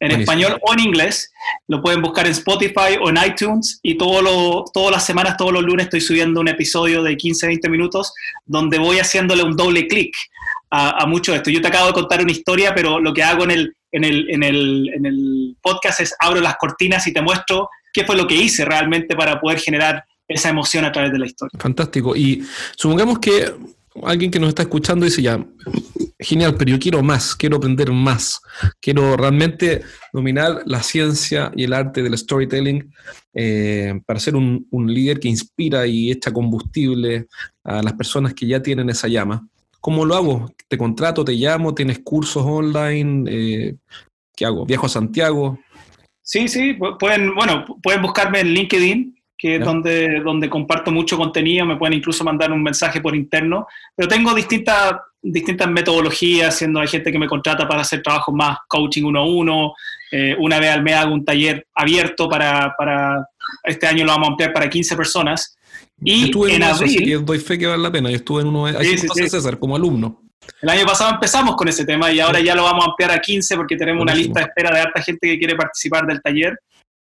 B: en español o en inglés. Lo pueden buscar en Spotify o en iTunes y todo lo, todas las semanas, todos los lunes estoy subiendo un episodio de 15-20 minutos donde voy haciéndole un doble clic a, mucho de esto. Yo te acabo de contar una historia, pero lo que hago en el, en el, en el, en el podcast es abro las cortinas y te muestro qué fue lo que hice realmente para poder generar esa emoción a través de la historia.
A: Fantástico. Y supongamos que alguien que nos está escuchando dice ya, genial, pero yo quiero más, quiero aprender más, quiero realmente dominar la ciencia y el arte del storytelling eh, para ser un, un, líder que inspira y echa combustible a las personas que ya tienen esa llama. ¿Cómo lo hago? ¿Te contrato, te llamo, tienes cursos online? Eh, ¿Qué hago? ¿Viajo a Santiago?
B: Sí, sí, pueden, bueno, pueden buscarme en LinkedIn, que es donde, donde comparto mucho contenido, me pueden incluso mandar un mensaje por interno, pero tengo distintas, distintas metodologías, siendo hay gente que me contrata para hacer trabajos más coaching uno a uno, eh, una vez al mes hago un taller abierto para, para, este año lo vamos a ampliar para 15 personas, y
A: estuve en, abril, así que doy fe que vale la pena. Yo estuve en uno de César como alumno.
B: El año pasado empezamos con ese tema y ahora ya lo vamos a ampliar a 15 porque tenemos una lista de espera de harta gente que quiere participar del taller.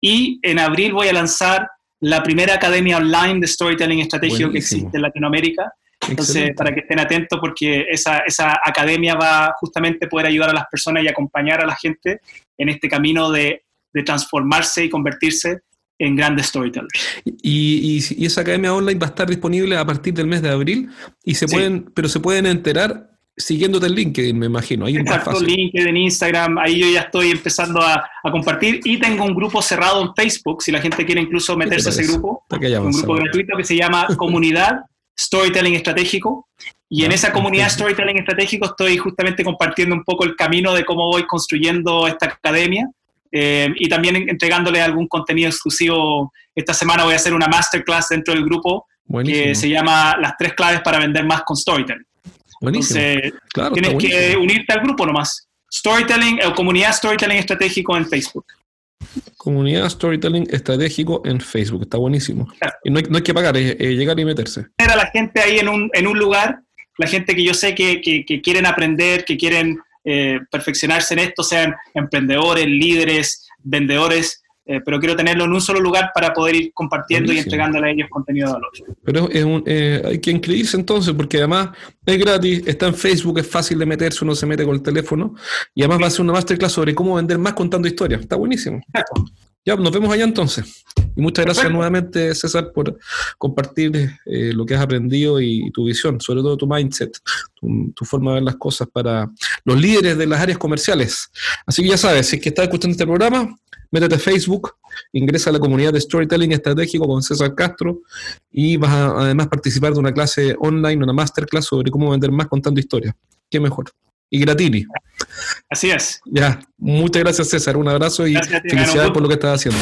B: Y en abril voy a lanzar la primera academia online de storytelling estratégico que existe en Latinoamérica. Entonces, para que estén atentos, porque esa, esa academia va justamente a poder ayudar a las personas y acompañar a la gente en este camino de, de transformarse y convertirse en grandes storytellers.
A: Y, y, esa academia online va a estar disponible a partir del mes de abril, y se pueden, pero se pueden enterar siguiéndote el LinkedIn, me imagino. Ahí
B: Exacto, LinkedIn, Instagram, ahí yo ya estoy empezando a, compartir y tengo un grupo cerrado en Facebook, si la gente quiere incluso meterse a ese grupo, un grupo gratuito que se llama Comunidad Storytelling Estratégico. Y en esa comunidad Storytelling Estratégico estoy justamente compartiendo un poco el camino de cómo voy construyendo esta academia eh, y también entregándole algún contenido exclusivo. Esta semana voy a hacer una masterclass dentro del grupo que se llama Las tres claves para vender más con Storytelling. Buenísimo. Entonces, tienes que unirte al grupo nomás. Storytelling o comunidad Storytelling Estratégico en Facebook.
A: Comunidad Storytelling Estratégico en Facebook, está buenísimo. Y no hay, que pagar, es, llegar y meterse.
B: Era la gente ahí en un, en un lugar, la gente que yo sé que, que, que quieren aprender, que quieren eh, perfeccionarse en esto, sean emprendedores, líderes, vendedores, eh, pero quiero tenerlo en un solo lugar para poder ir compartiendo y entregándole a ellos contenido de valor.
A: Pero eh, hay que inscribirse entonces, porque además es gratis, está en Facebook, es fácil de meterse, uno se mete con el teléfono, y además va a ser una masterclass sobre cómo vender más contando historias. Está buenísimo. Ya, nos vemos allá entonces. Y muchas gracias nuevamente, César, por compartir eh, lo que has aprendido y, tu visión, sobre todo tu mindset, tu, forma de ver las cosas para los líderes de las áreas comerciales. Así que ya sabes, si es que estás escuchando este programa, métete a Facebook, ingresa a la comunidad de Storytelling Estratégico con César Castro y vas a además participar de una clase online, una masterclass sobre cómo vender más contando historias. ¿Qué mejor? Y Gratini.
B: Así es.
A: Ya, muchas gracias César, un abrazo y felicidades por lo que estás haciendo.